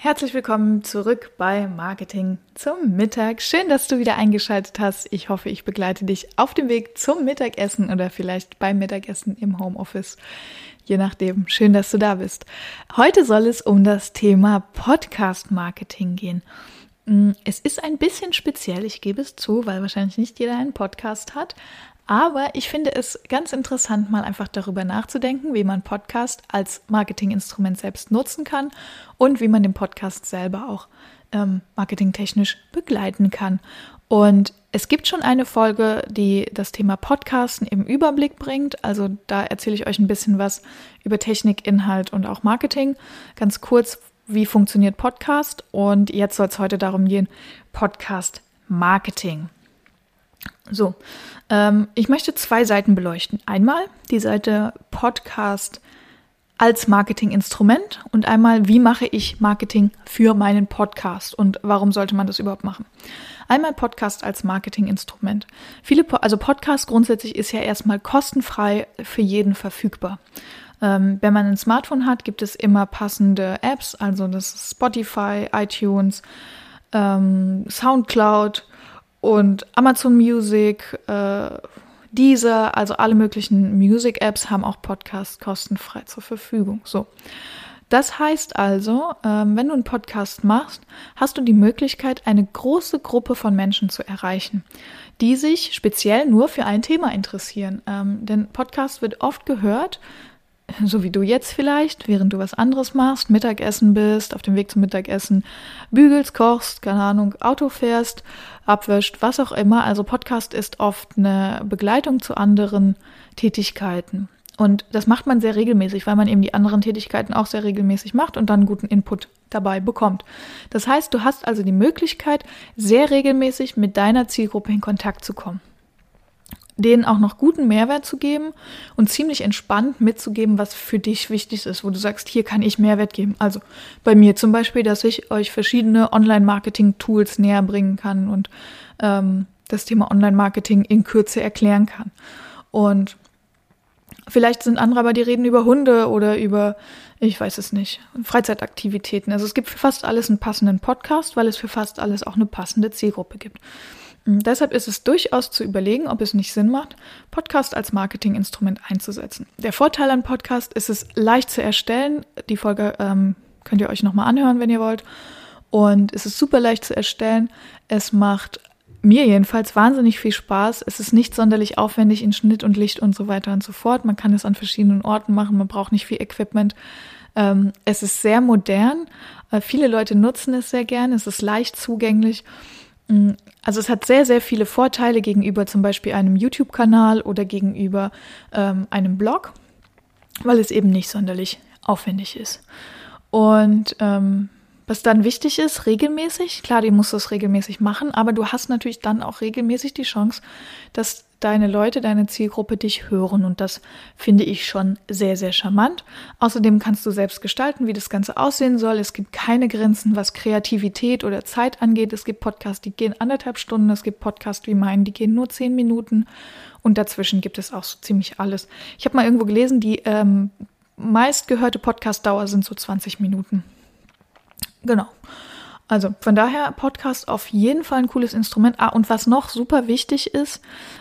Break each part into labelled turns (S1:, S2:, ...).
S1: Herzlich willkommen zurück bei Marketing zum Mittag. Schön, dass du wieder eingeschaltet hast. Ich hoffe, ich begleite dich auf dem Weg zum Mittagessen oder vielleicht beim Mittagessen im Homeoffice. Je nachdem. Schön, dass du da bist. Heute soll es um das Thema Podcast Marketing gehen. Mm, es ist ein bisschen speziell, ich gebe es zu, weil wahrscheinlich nicht jeder einen Podcast hat. Aber ich finde es ganz interessant, mal einfach darüber nachzudenken, wie man Podcast als Marketinginstrument selbst nutzen kann und wie man den Podcast selber auch ähm, marketingtechnisch begleiten kann. Und es gibt schon eine Folge, die das Thema Podcasten im Überblick bringt. Also da erzähle ich euch ein bisschen was über Technik, Inhalt und auch Marketing. Ganz kurz, wie funktioniert Podcast? Und jetzt soll es heute darum gehen, Podcast Marketing. So, ähm, ich möchte zwei Seiten beleuchten. Einmal die Seite Podcast als Marketinginstrument und einmal, wie mache ich Marketing für meinen Podcast und warum sollte man das überhaupt machen? Einmal Podcast als Marketinginstrument. Viele, also Podcast grundsätzlich ist ja erstmal kostenfrei für jeden verfügbar. Ähm, wenn man ein Smartphone hat, gibt es immer passende Apps, also das Spotify, iTunes, ähm, SoundCloud und Amazon Music, äh, Deezer, also alle möglichen Music-Apps haben auch Podcasts kostenfrei zur Verfügung. So. Das heißt also, ähm, wenn du einen Podcast machst, hast du die Möglichkeit, eine große Gruppe von Menschen zu erreichen, die sich speziell nur für ein Thema interessieren. Ähm, denn Podcast wird oft gehört, so wie du jetzt vielleicht, während du was anderes machst, Mittagessen bist, auf dem Weg zum Mittagessen, bügelst, kochst, keine Ahnung, Auto fährst, abwäscht, was auch immer. Also Podcast ist oft eine Begleitung zu anderen Tätigkeiten. Und das macht man sehr regelmäßig, weil man eben die anderen Tätigkeiten auch sehr regelmäßig macht und dann guten Input dabei bekommt. Das heißt, du hast also die Möglichkeit, sehr regelmäßig mit deiner Zielgruppe in Kontakt zu kommen denen auch noch guten Mehrwert zu geben und ziemlich entspannt mitzugeben, was für dich wichtig ist, wo du sagst, hier kann ich Mehrwert geben. Also bei mir zum Beispiel, dass ich euch verschiedene Online-Marketing-Tools näher bringen kann und ähm, das Thema Online-Marketing in Kürze erklären kann. Und vielleicht sind andere aber, die reden über Hunde oder über, ich weiß es nicht, Freizeitaktivitäten. Also es gibt für fast alles einen passenden Podcast, weil es für fast alles auch eine passende Zielgruppe gibt. Hm, deshalb ist es durchaus zu überlegen, ob es nicht Sinn macht, Podcast als Marketinginstrument einzusetzen. Der Vorteil an Podcast ist es leicht zu erstellen. Die Folge ähm, könnt ihr euch nochmal anhören, wenn ihr wollt. Und es ist super leicht zu erstellen. Es macht mir jedenfalls wahnsinnig viel Spaß. Es ist nicht sonderlich aufwendig in Schnitt und Licht und so weiter und so fort. Man kann es an verschiedenen Orten machen. Man braucht nicht viel Equipment. Ähm, es ist sehr modern. Äh, viele Leute nutzen es sehr gern. Es ist leicht zugänglich. Mm, also es hat sehr, sehr viele Vorteile gegenüber zum Beispiel einem YouTube-Kanal oder gegenüber ähm, einem Blog, weil es eben nicht sonderlich aufwendig ist. Und ähm, was dann wichtig ist, regelmäßig, klar, du musst das regelmäßig machen, aber du hast natürlich dann auch regelmäßig die Chance, dass deine Leute, deine Zielgruppe dich hören. Und das finde ich schon sehr, sehr charmant. Außerdem kannst du selbst gestalten, wie das Ganze aussehen soll. Es gibt keine Grenzen, was Kreativität oder Zeit angeht. Es gibt Podcasts, die gehen anderthalb Stunden. Es gibt Podcasts wie meinen, die gehen nur zehn Minuten. Und dazwischen gibt es auch so ziemlich alles. Ich habe mal irgendwo gelesen, die ähm, meistgehörte Podcastdauer sind so 20 Minuten. Genau. Also von daher Podcast auf jeden Fall ein cooles Instrument. Ah, und was noch super wichtig ist,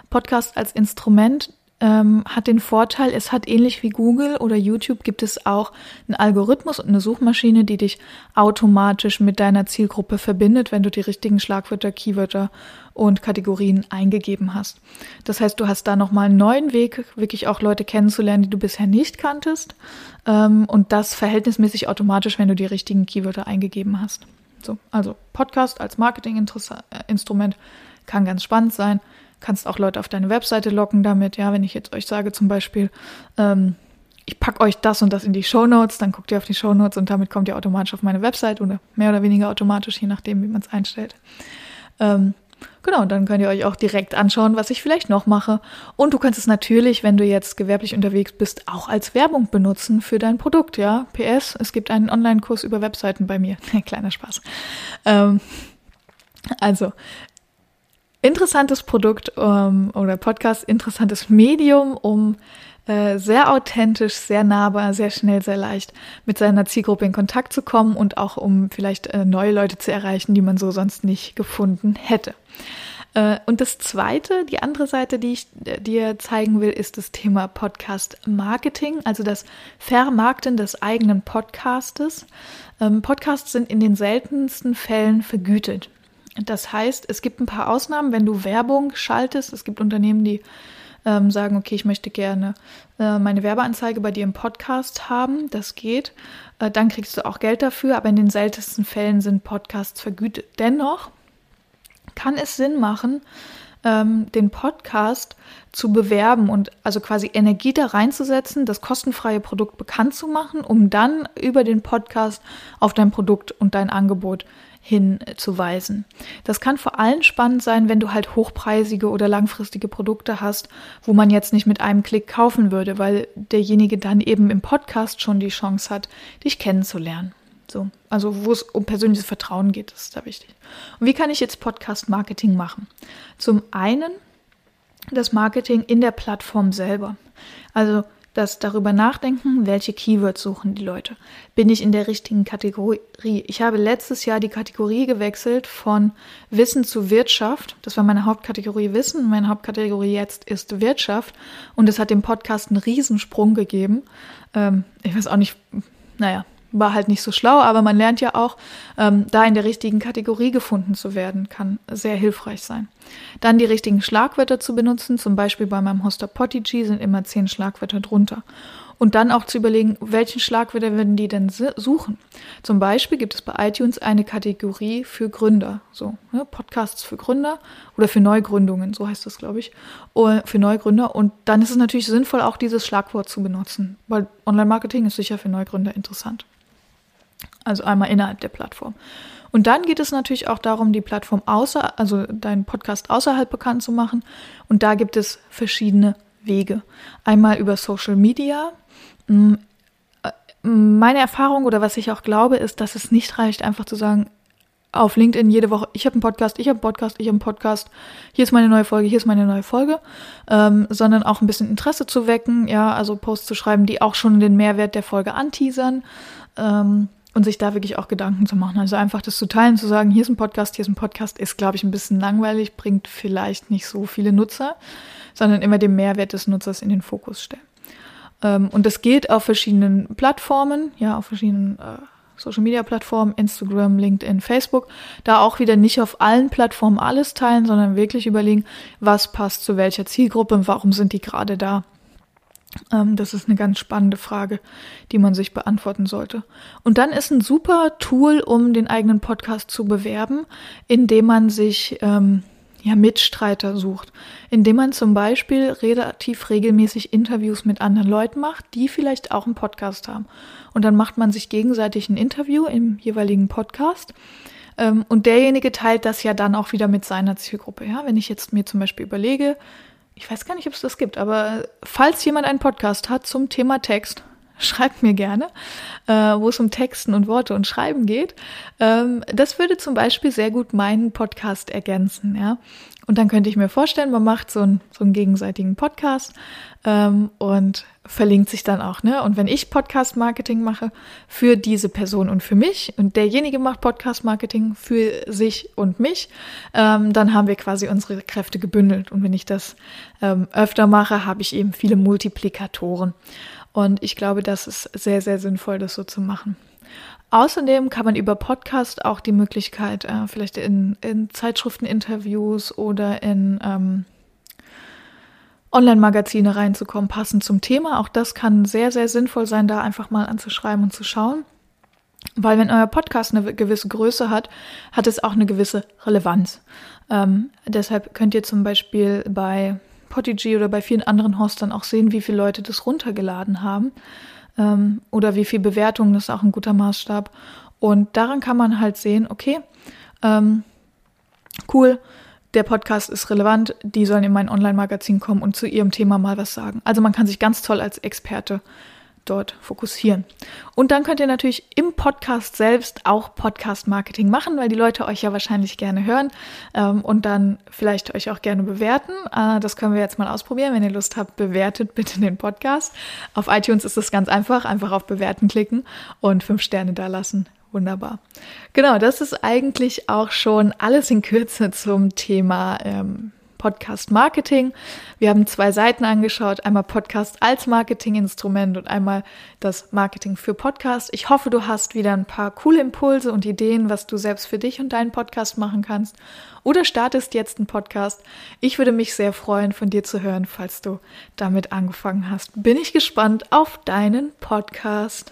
S1: Podcast als Instrument ähm, hat den Vorteil, es hat ähnlich wie Google oder YouTube gibt es auch einen Algorithmus und eine Suchmaschine, die dich automatisch mit deiner Zielgruppe verbindet, wenn du die richtigen Schlagwörter, Keywörter und Kategorien eingegeben hast. Das heißt, du hast da nochmal einen neuen Weg, wirklich auch Leute kennenzulernen, die du bisher nicht kanntest. Ähm, und das verhältnismäßig automatisch, wenn du die richtigen Keywörter eingegeben hast. So, also Podcast als Marketinginstrument kann ganz spannend sein. Kannst auch Leute auf deine Webseite locken damit. Ja, wenn ich jetzt euch sage zum Beispiel, ähm, ich packe euch das und das in die Show Notes, dann guckt ihr auf die Show Notes und damit kommt ihr automatisch auf meine Website oder mehr oder weniger automatisch, je nachdem, wie man es einstellt. Ähm, genau, dann könnt ihr euch auch direkt anschauen, was ich vielleicht noch mache. Und du kannst es natürlich, wenn du jetzt gewerblich unterwegs bist, auch als Werbung benutzen für dein Produkt. Ja, PS, es gibt einen Online-Kurs über Webseiten bei mir. Kleiner Spaß. Ähm, also, interessantes Produkt ähm, oder Podcast, interessantes Medium, um äh, sehr authentisch, sehr nahbar, sehr schnell, sehr leicht mit seiner Zielgruppe in Kontakt zu kommen und auch um vielleicht äh, neue Leute zu erreichen, die man so sonst nicht gefunden hätte. Äh, und das zweite, die andere Seite, die ich dir zeigen will, ist das Thema Podcast Marketing, also das Vermarkten des eigenen Podcastes. Ähm, Podcasts sind in den seltensten Fällen vergütet. Das heißt, es gibt ein paar Ausnahmen, wenn du Werbung schaltest. Es gibt Unternehmen, die ähm, sagen, okay, ich möchte gerne äh, meine Werbeanzeige bei dir im Podcast haben, das geht, äh, dann kriegst du auch Geld dafür, aber in den seltensten Fällen sind Podcasts vergütet. Dennoch kann es Sinn machen, ähm, den Podcast zu bewerben und also quasi Energie da reinzusetzen, das kostenfreie Produkt bekannt zu machen, um dann über den Podcast auf dein Produkt und dein Angebot hinzuweisen. Das kann vor allem spannend sein, wenn du halt hochpreisige oder langfristige Produkte hast, wo man jetzt nicht mit einem Klick kaufen würde, weil derjenige dann eben im Podcast schon die Chance hat, dich kennenzulernen. So, also wo es um persönliches Vertrauen geht, das ist da wichtig. Und wie kann ich jetzt Podcast-Marketing machen? Zum einen das Marketing in der Plattform selber. Also das darüber nachdenken, welche Keywords suchen die Leute. Bin ich in der richtigen Kategorie? Ich habe letztes Jahr die Kategorie gewechselt von Wissen zu Wirtschaft. Das war meine Hauptkategorie Wissen. Meine Hauptkategorie jetzt ist Wirtschaft. Und es hat dem Podcast einen Riesensprung gegeben. Ähm, ich weiß auch nicht, naja, war halt nicht so schlau, aber man lernt ja auch, ähm, da in der richtigen Kategorie gefunden zu werden, kann sehr hilfreich sein. Dann die richtigen Schlagwörter zu benutzen, zum Beispiel bei meinem Hoster Potigy sind immer zehn Schlagwörter drunter. Und dann auch zu überlegen, welchen Schlagwörter würden die denn suchen. Zum Beispiel gibt es bei iTunes eine Kategorie für Gründer, so ne, Podcasts für Gründer oder für Neugründungen, so heißt das, glaube ich, für Neugründer. Und dann ist es natürlich sinnvoll, auch dieses Schlagwort zu benutzen, weil Online-Marketing ist sicher für Neugründer interessant. Also einmal innerhalb der Plattform. Und dann geht es natürlich auch darum, die Plattform außer, also deinen Podcast außerhalb bekannt zu machen. Und da gibt es verschiedene Wege. Einmal über Social Media. Mm, äh, meine Erfahrung oder was ich auch glaube, ist, dass es nicht reicht, einfach zu sagen, auf LinkedIn jede Woche, ich habe einen Podcast, ich habe einen Podcast, ich habe einen Podcast, hier ist meine neue Folge, hier ist meine neue Folge, ähm, sondern auch ein bisschen Interesse zu wecken, ja, also Posts zu schreiben, die auch schon den Mehrwert der Folge anteasern. Ähm, und sich da wirklich auch Gedanken zu machen. Also einfach das zu teilen, zu sagen, hier ist ein Podcast, hier ist ein Podcast, ist, glaube ich, ein bisschen langweilig, bringt vielleicht nicht so viele Nutzer, sondern immer den Mehrwert des Nutzers in den Fokus stellen. Ähm, und das gilt auf verschiedenen Plattformen, ja, auf verschiedenen äh, Social Media Plattformen, Instagram, LinkedIn, Facebook. Da auch wieder nicht auf allen Plattformen alles teilen, sondern wirklich überlegen, was passt zu welcher Zielgruppe und warum sind die gerade da. Ähm, das ist eine ganz spannende Frage, die man sich beantworten sollte. Und dann ist ein super Tool, um den eigenen Podcast zu bewerben, indem man sich ähm, ja, Mitstreiter sucht, indem man zum Beispiel relativ regelmäßig Interviews mit anderen Leuten macht, die vielleicht auch einen Podcast haben. Und dann macht man sich gegenseitig ein Interview im jeweiligen Podcast. Ähm, und derjenige teilt das ja dann auch wieder mit seiner Zielgruppe. Ja? Wenn ich jetzt mir zum Beispiel überlege, ich weiß gar nicht, ob es das gibt, aber falls jemand einen Podcast hat zum Thema Text, schreibt mir gerne, äh, wo es um Texten und Worte und Schreiben geht. Ähm, das würde zum Beispiel sehr gut meinen Podcast ergänzen, ja. Und dann könnte ich mir vorstellen, man macht so, ein, so einen gegenseitigen Podcast ähm, und verlinkt sich dann auch, ne? Und wenn ich Podcast-Marketing mache für diese Person und für mich und derjenige macht Podcast-Marketing für sich und mich, ähm, dann haben wir quasi unsere Kräfte gebündelt. Und wenn ich das ähm, öfter mache, habe ich eben viele Multiplikatoren. Und ich glaube, das ist sehr, sehr sinnvoll, das so zu machen. Außerdem kann man über Podcast auch die Möglichkeit, äh, vielleicht in, in Zeitschrifteninterviews oder in ähm, Online-Magazine reinzukommen, passend zum Thema. Auch das kann sehr, sehr sinnvoll sein, da einfach mal anzuschreiben und zu schauen. Weil wenn euer Podcast eine gewisse Größe hat, hat es auch eine gewisse Relevanz. Ähm, deshalb könnt ihr zum Beispiel bei Podigy oder bei vielen anderen Hostern auch sehen, wie viele Leute das runtergeladen haben ähm, oder wie viele Bewertungen, das ist auch ein guter Maßstab. Und daran kann man halt sehen, okay, ähm, cool, der Podcast ist relevant, die sollen in mein Online-Magazin kommen und zu ihrem Thema mal was sagen. Also man kann sich ganz toll als Experte dort fokussieren. Und dann könnt ihr natürlich im Podcast selbst auch Podcast-Marketing machen, weil die Leute euch ja wahrscheinlich gerne hören ähm, und dann vielleicht euch auch gerne bewerten. Äh, das können wir jetzt mal ausprobieren. Wenn ihr Lust habt, bewertet bitte den Podcast. Auf iTunes ist es ganz einfach. Einfach auf Bewerten klicken und fünf Sterne da lassen. Wunderbar. Genau, das ist eigentlich auch schon alles in Kürze zum Thema ähm, Podcast Marketing. Wir haben zwei Seiten angeschaut, einmal Podcast als Marketinginstrument und einmal das Marketing für Podcast. Ich hoffe, du hast wieder ein paar coole Impulse und Ideen, was du selbst für dich und deinen Podcast machen kannst oder startest jetzt einen Podcast. Ich würde mich sehr freuen, von dir zu hören, falls du damit angefangen hast. Bin ich gespannt auf deinen Podcast.